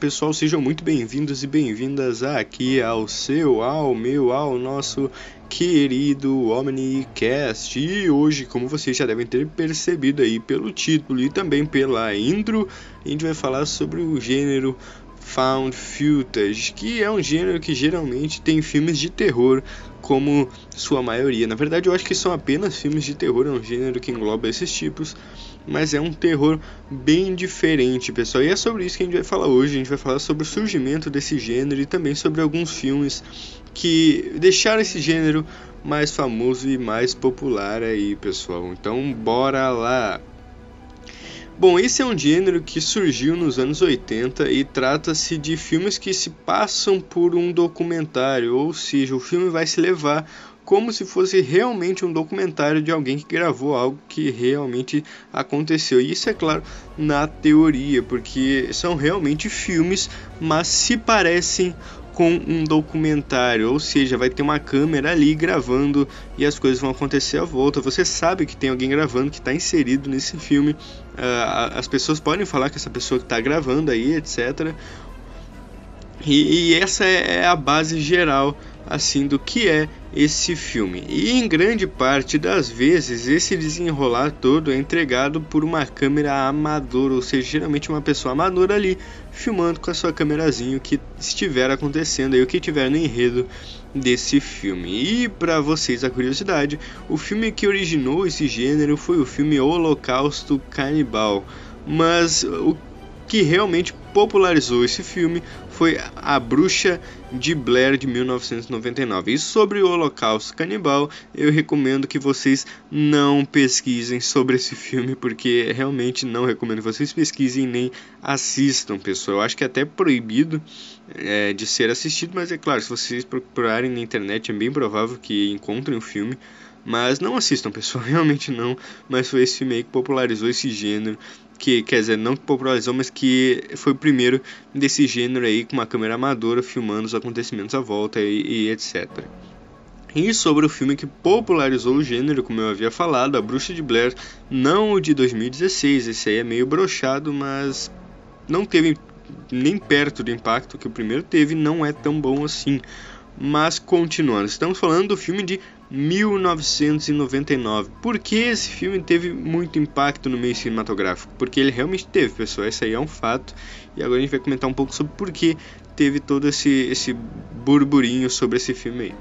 Pessoal, sejam muito bem-vindos e bem-vindas aqui ao seu, ao meu, ao nosso querido Omnicast. E hoje, como vocês já devem ter percebido aí pelo título e também pela intro, a gente vai falar sobre o gênero found footage, que é um gênero que geralmente tem filmes de terror como sua maioria. Na verdade, eu acho que são apenas filmes de terror, é um gênero que engloba esses tipos, mas é um terror bem diferente, pessoal. E é sobre isso que a gente vai falar hoje. A gente vai falar sobre o surgimento desse gênero e também sobre alguns filmes que deixaram esse gênero mais famoso e mais popular aí, pessoal. Então, bora lá. Bom, esse é um gênero que surgiu nos anos 80 e trata-se de filmes que se passam por um documentário, ou seja, o filme vai se levar como se fosse realmente um documentário de alguém que gravou algo que realmente aconteceu. E isso é claro na teoria, porque são realmente filmes, mas se parecem com um documentário, ou seja, vai ter uma câmera ali gravando e as coisas vão acontecer à volta. Você sabe que tem alguém gravando que está inserido nesse filme. Uh, as pessoas podem falar que essa pessoa que está gravando aí, etc. E, e essa é a base geral assim do que é esse filme. E em grande parte das vezes esse desenrolar todo é entregado por uma câmera amadora, ou seja, geralmente uma pessoa amadora ali filmando com a sua câmerazinha o que estiver acontecendo aí, o que tiver no enredo desse filme. E para vocês a curiosidade, o filme que originou esse gênero foi o filme Holocausto Canibal. Mas o que realmente popularizou esse filme foi A Bruxa de Blair de 1999. E sobre o Holocausto Canibal, eu recomendo que vocês não pesquisem sobre esse filme, porque realmente não recomendo que vocês pesquisem nem assistam, pessoal. Eu acho que é até proibido é, de ser assistido, mas é claro, se vocês procurarem na internet, é bem provável que encontrem o filme. Mas não assistam, pessoal, realmente não. Mas foi esse filme aí que popularizou esse gênero que quer dizer, não que popularizou, mas que foi o primeiro desse gênero aí com uma câmera amadora filmando os acontecimentos à volta e, e etc. E sobre o filme que popularizou o gênero, como eu havia falado, A Bruxa de Blair, não o de 2016, esse aí é meio brochado, mas não teve nem perto do impacto que o primeiro teve, não é tão bom assim. Mas continuando, estamos falando do filme de 1999. Por que esse filme teve muito impacto no meio cinematográfico? Porque ele realmente teve, pessoal. Esse aí é um fato. E agora a gente vai comentar um pouco sobre por que teve todo esse, esse burburinho sobre esse filme aí.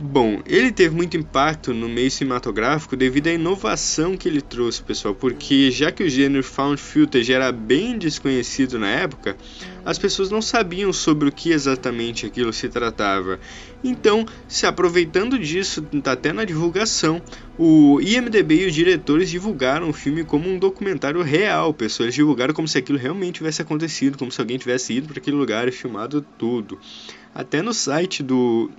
Bom, ele teve muito impacto no meio cinematográfico devido à inovação que ele trouxe, pessoal, porque já que o gênero found footage era bem desconhecido na época, as pessoas não sabiam sobre o que exatamente aquilo se tratava. Então, se aproveitando disso, tá até na divulgação, o IMDb e os diretores divulgaram o filme como um documentário real, pessoal. Eles divulgaram como se aquilo realmente tivesse acontecido, como se alguém tivesse ido para aquele lugar e filmado tudo. Até no site do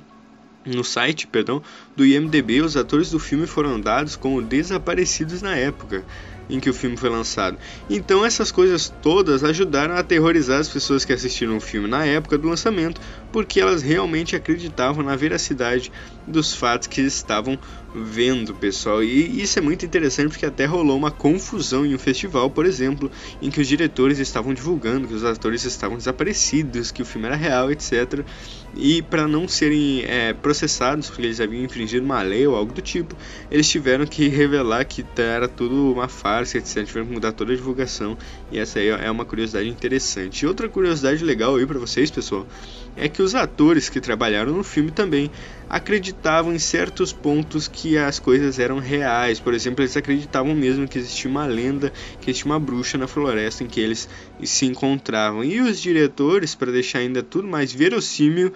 no site, perdão, do IMDb, os atores do filme foram dados como desaparecidos na época em que o filme foi lançado. Então essas coisas todas ajudaram a aterrorizar as pessoas que assistiram o filme na época do lançamento, porque elas realmente acreditavam na veracidade dos fatos que estavam vendo, pessoal. E isso é muito interessante porque até rolou uma confusão em um festival, por exemplo, em que os diretores estavam divulgando que os atores estavam desaparecidos, que o filme era real, etc. E para não serem é, processados, porque eles haviam infringido uma lei ou algo do tipo, eles tiveram que revelar que era tudo uma farsa, etc. Tiveram que mudar toda a divulgação. E essa aí é uma curiosidade interessante. E outra curiosidade legal aí para vocês, pessoal, é que os atores que trabalharam no filme também acreditavam em certos pontos que as coisas eram reais. Por exemplo, eles acreditavam mesmo que existia uma lenda, que existia uma bruxa na floresta em que eles se encontravam. E os diretores, para deixar ainda tudo mais verossímil,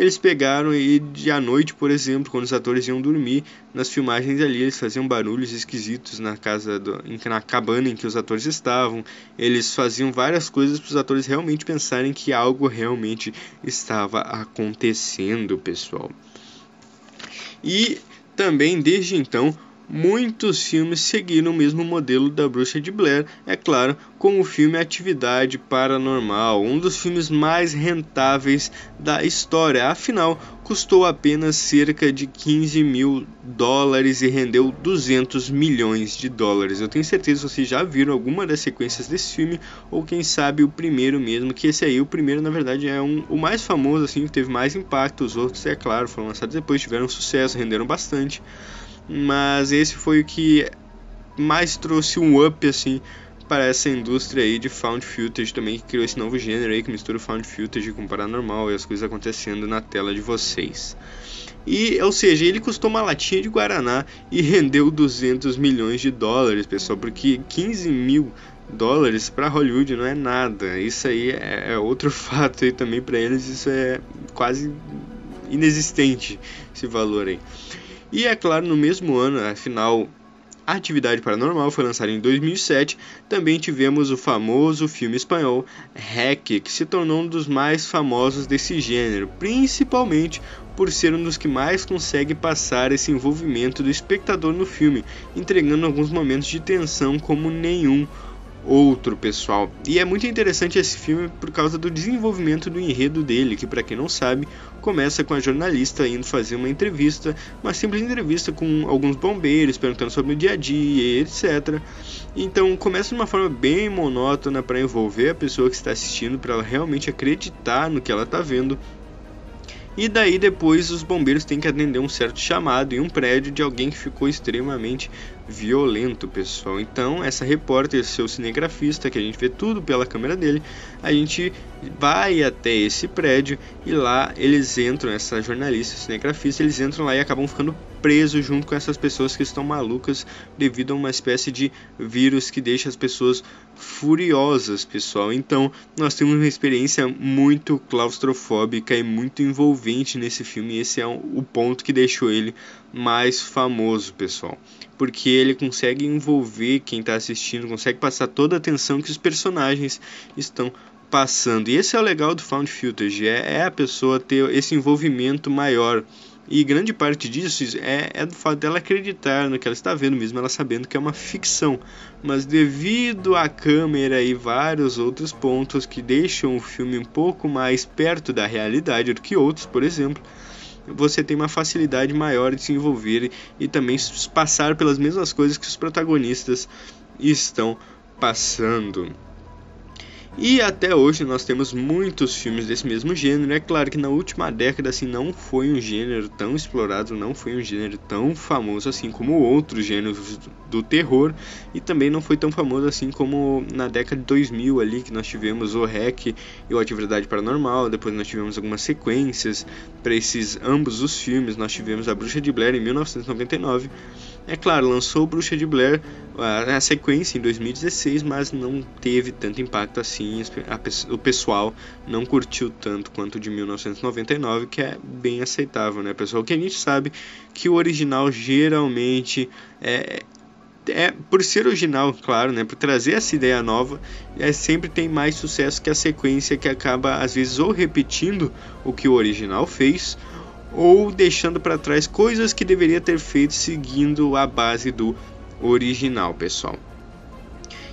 eles pegaram e de à noite, por exemplo, quando os atores iam dormir, nas filmagens ali eles faziam barulhos esquisitos na casa, do, na cabana em que os atores estavam. Eles faziam várias coisas para os atores realmente pensarem que algo realmente estava acontecendo, pessoal. E também desde então muitos filmes seguiram o mesmo modelo da Bruxa de Blair, é claro, com o filme Atividade Paranormal, um dos filmes mais rentáveis da história. Afinal, custou apenas cerca de 15 mil dólares e rendeu 200 milhões de dólares. Eu tenho certeza que vocês já viram alguma das sequências desse filme, ou quem sabe o primeiro mesmo, que esse aí, o primeiro, na verdade, é um, o mais famoso, assim, que teve mais impacto. Os outros, é claro, foram lançados depois, tiveram sucesso, renderam bastante mas esse foi o que mais trouxe um up assim para essa indústria aí de found footage também que criou esse novo gênero aí que mistura found footage com paranormal e as coisas acontecendo na tela de vocês. E, ou seja, ele custou uma latinha de Guaraná e rendeu 200 milhões de dólares, pessoal, porque 15 mil dólares para Hollywood não é nada. Isso aí é, é outro fato aí também para eles, isso é quase inexistente esse valor aí. E é claro, no mesmo ano, afinal, a Atividade Paranormal foi lançada em 2007. Também tivemos o famoso filme espanhol Hack, que se tornou um dos mais famosos desse gênero, principalmente por ser um dos que mais consegue passar esse envolvimento do espectador no filme, entregando alguns momentos de tensão como nenhum outro, pessoal. E é muito interessante esse filme por causa do desenvolvimento do enredo dele, que para quem não sabe, começa com a jornalista indo fazer uma entrevista, uma simples entrevista com alguns bombeiros, perguntando sobre o dia a dia, etc. Então começa de uma forma bem monótona para envolver a pessoa que está assistindo, para ela realmente acreditar no que ela está vendo e daí depois os bombeiros têm que atender um certo chamado em um prédio de alguém que ficou extremamente violento, pessoal. Então, essa repórter, seu cinegrafista, que a gente vê tudo pela câmera dele, a gente vai até esse prédio e lá eles entram, essa jornalista, cinegrafista, eles entram lá e acabam ficando presos junto com essas pessoas que estão malucas devido a uma espécie de vírus que deixa as pessoas furiosas, pessoal. Então, nós temos uma experiência muito claustrofóbica e muito envolvente nesse filme, e esse é o ponto que deixou ele mais famoso, pessoal. Porque ele consegue envolver quem está assistindo, consegue passar toda a atenção que os personagens estão passando. E esse é o legal do Found Footage, é, é a pessoa ter esse envolvimento maior. E grande parte disso é, é do fato dela acreditar no que ela está vendo, mesmo ela sabendo que é uma ficção. Mas devido à câmera e vários outros pontos que deixam o filme um pouco mais perto da realidade do que outros, por exemplo, você tem uma facilidade maior de se envolver e também passar pelas mesmas coisas que os protagonistas estão passando. E até hoje nós temos muitos filmes desse mesmo gênero. É claro que na última década assim não foi um gênero tão explorado, não foi um gênero tão famoso assim como outros gêneros do terror e também não foi tão famoso assim como na década de 2000 ali que nós tivemos o REC e o Atividade Paranormal, depois nós tivemos algumas sequências para esses ambos os filmes. Nós tivemos A Bruxa de Blair em 1999 é claro, lançou Bruxa de Blair a, sequência em 2016, mas não teve tanto impacto assim. O pessoal não curtiu tanto quanto o de 1999, que é bem aceitável, né, pessoal? Que a gente sabe que o original geralmente é, é por ser original, claro, né, por trazer essa ideia nova, é sempre tem mais sucesso que a sequência que acaba às vezes ou repetindo o que o original fez ou deixando para trás coisas que deveria ter feito seguindo a base do original, pessoal.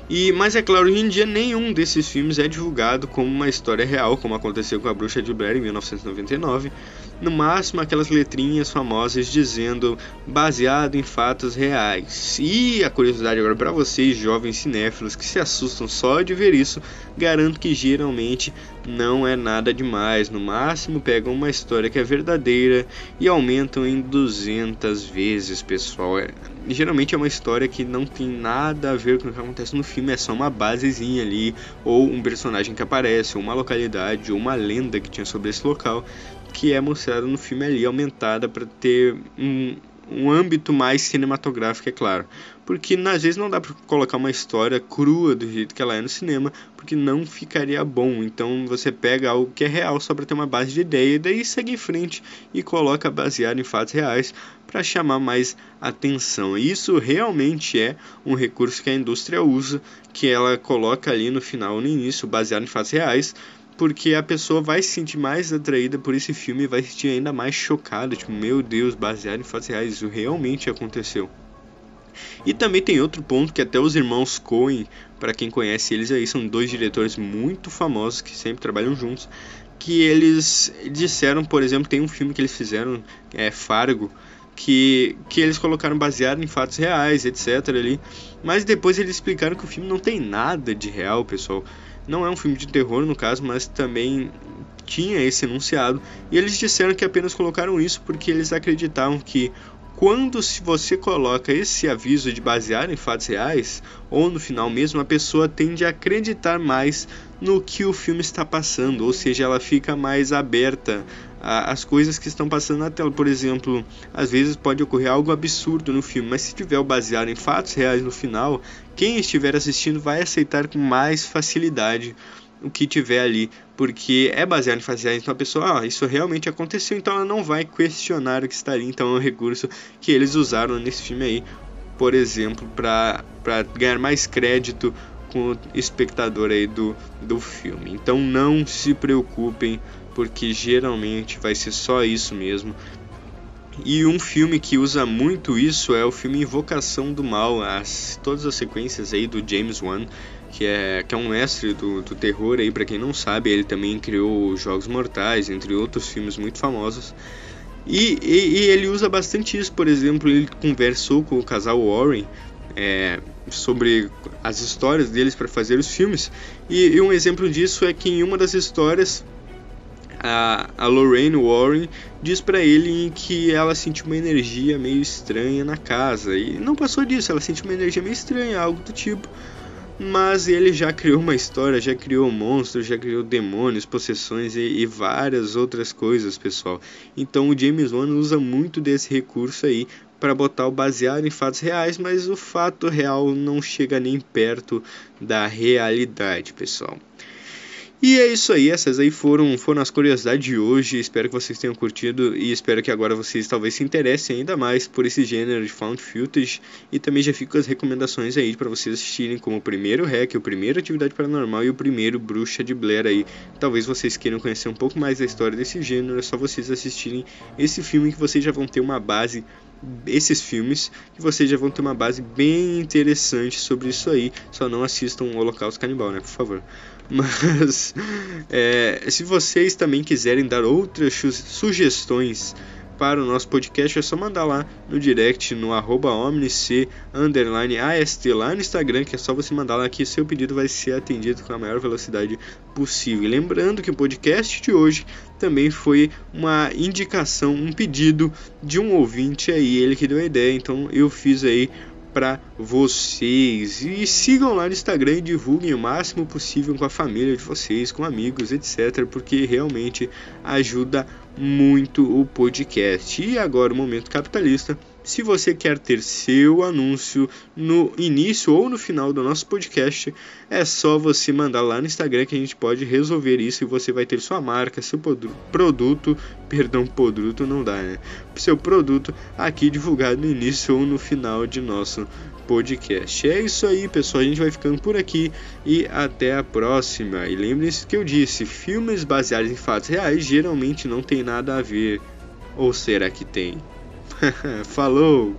E, mas é claro, hoje em dia nenhum desses filmes é divulgado como uma história real, como aconteceu com a Bruxa de Blair em 1999. No máximo aquelas letrinhas famosas dizendo baseado em fatos reais. E a curiosidade agora para vocês, jovens cinéfilos que se assustam só de ver isso, garanto que geralmente não é nada demais. No máximo pegam uma história que é verdadeira e aumentam em 200 vezes, pessoal. É, geralmente é uma história que não tem nada a ver com o que acontece no filme, é só uma basezinha ali, ou um personagem que aparece, ou uma localidade, ou uma lenda que tinha sobre esse local, que é mostrada no filme ali, aumentada para ter um, um âmbito mais cinematográfico, é claro. Porque às vezes não dá para colocar uma história crua do jeito que ela é no cinema, porque não ficaria bom. Então você pega algo que é real só para ter uma base de ideia e daí segue em frente e coloca baseado em fatos reais para chamar mais atenção. E isso realmente é um recurso que a indústria usa, que ela coloca ali no final, no início, baseado em fatos reais, porque a pessoa vai se sentir mais atraída por esse filme e vai se sentir ainda mais chocada, tipo, meu Deus, baseado em fatos reais, isso realmente aconteceu. E também tem outro ponto que até os irmãos Coen, para quem conhece eles aí, são dois diretores muito famosos que sempre trabalham juntos, que eles disseram, por exemplo, tem um filme que eles fizeram, é Fargo, que, que eles colocaram baseado em fatos reais, etc. ali. Mas depois eles explicaram que o filme não tem nada de real, pessoal. Não é um filme de terror no caso, mas também tinha esse enunciado. E eles disseram que apenas colocaram isso porque eles acreditavam que quando se você coloca esse aviso de basear em fatos reais, ou no final mesmo, a pessoa tende a acreditar mais no que o filme está passando, ou seja, ela fica mais aberta às coisas que estão passando na tela. Por exemplo, às vezes pode ocorrer algo absurdo no filme, mas se tiver baseado em fatos reais no final, quem estiver assistindo vai aceitar com mais facilidade o que tiver ali, porque é baseado em fatos reais, então a pessoa, ah, isso realmente aconteceu, então ela não vai questionar o que está ali, então é um recurso que eles usaram nesse filme aí, por exemplo, para ganhar mais crédito com o espectador aí do, do filme. Então não se preocupem, porque geralmente vai ser só isso mesmo. E um filme que usa muito isso é o filme Invocação do Mal, as, todas as sequências aí do James Wan, que é, que é um mestre do, do terror aí, para quem não sabe, ele também criou Jogos Mortais, entre outros filmes muito famosos. E, e, e ele usa bastante isso, por exemplo, ele conversou com o casal Warren é, sobre as histórias deles para fazer os filmes. E, e, um exemplo disso é que em uma das histórias a, a Lorraine Warren diz para ele que ela sentiu uma energia meio estranha na casa e não passou disso, ela sentiu uma energia meio estranha, algo do tipo. Mas ele já criou uma história, já criou monstros, já criou demônios, possessões e, e várias outras coisas, pessoal. Então o James Wan usa muito desse recurso aí para botar o baseado em fatos reais, mas o fato real não chega nem perto da realidade, pessoal. E é isso aí, essas aí foram, foram as curiosidades de hoje. Espero que vocês tenham curtido e espero que agora vocês talvez se interessem ainda mais por esse gênero de found footage. E também já fico as recomendações aí para vocês assistirem como o primeiro Hack, o primeiro Atividade Paranormal e o primeiro Bruxa de Blair aí. Talvez vocês queiram conhecer um pouco mais da história desse gênero, é só vocês assistirem esse filme que vocês já vão ter uma base esses filmes que vocês já vão ter uma base bem interessante sobre isso aí. Só não assistam o Holocausto Canibal, né? Por favor. Mas é, se vocês também quiserem dar outras sugestões para o nosso podcast é só mandar lá no direct no arroba underline ast lá no Instagram que é só você mandar lá que seu pedido vai ser atendido com a maior velocidade possível. E lembrando que o podcast de hoje também foi uma indicação, um pedido de um ouvinte aí, ele que deu a ideia, então eu fiz aí para vocês. E sigam lá no Instagram e divulguem o máximo possível com a família de vocês, com amigos, etc. Porque realmente ajuda muito o podcast. E agora o momento capitalista se você quer ter seu anúncio no início ou no final do nosso podcast, é só você mandar lá no Instagram que a gente pode resolver isso e você vai ter sua marca, seu produto, perdão, produto não dá, né? Seu produto aqui divulgado no início ou no final de nosso podcast. É isso aí, pessoal. A gente vai ficando por aqui e até a próxima. E lembre-se que eu disse: filmes baseados em fatos reais geralmente não tem nada a ver. Ou será que tem? Falou!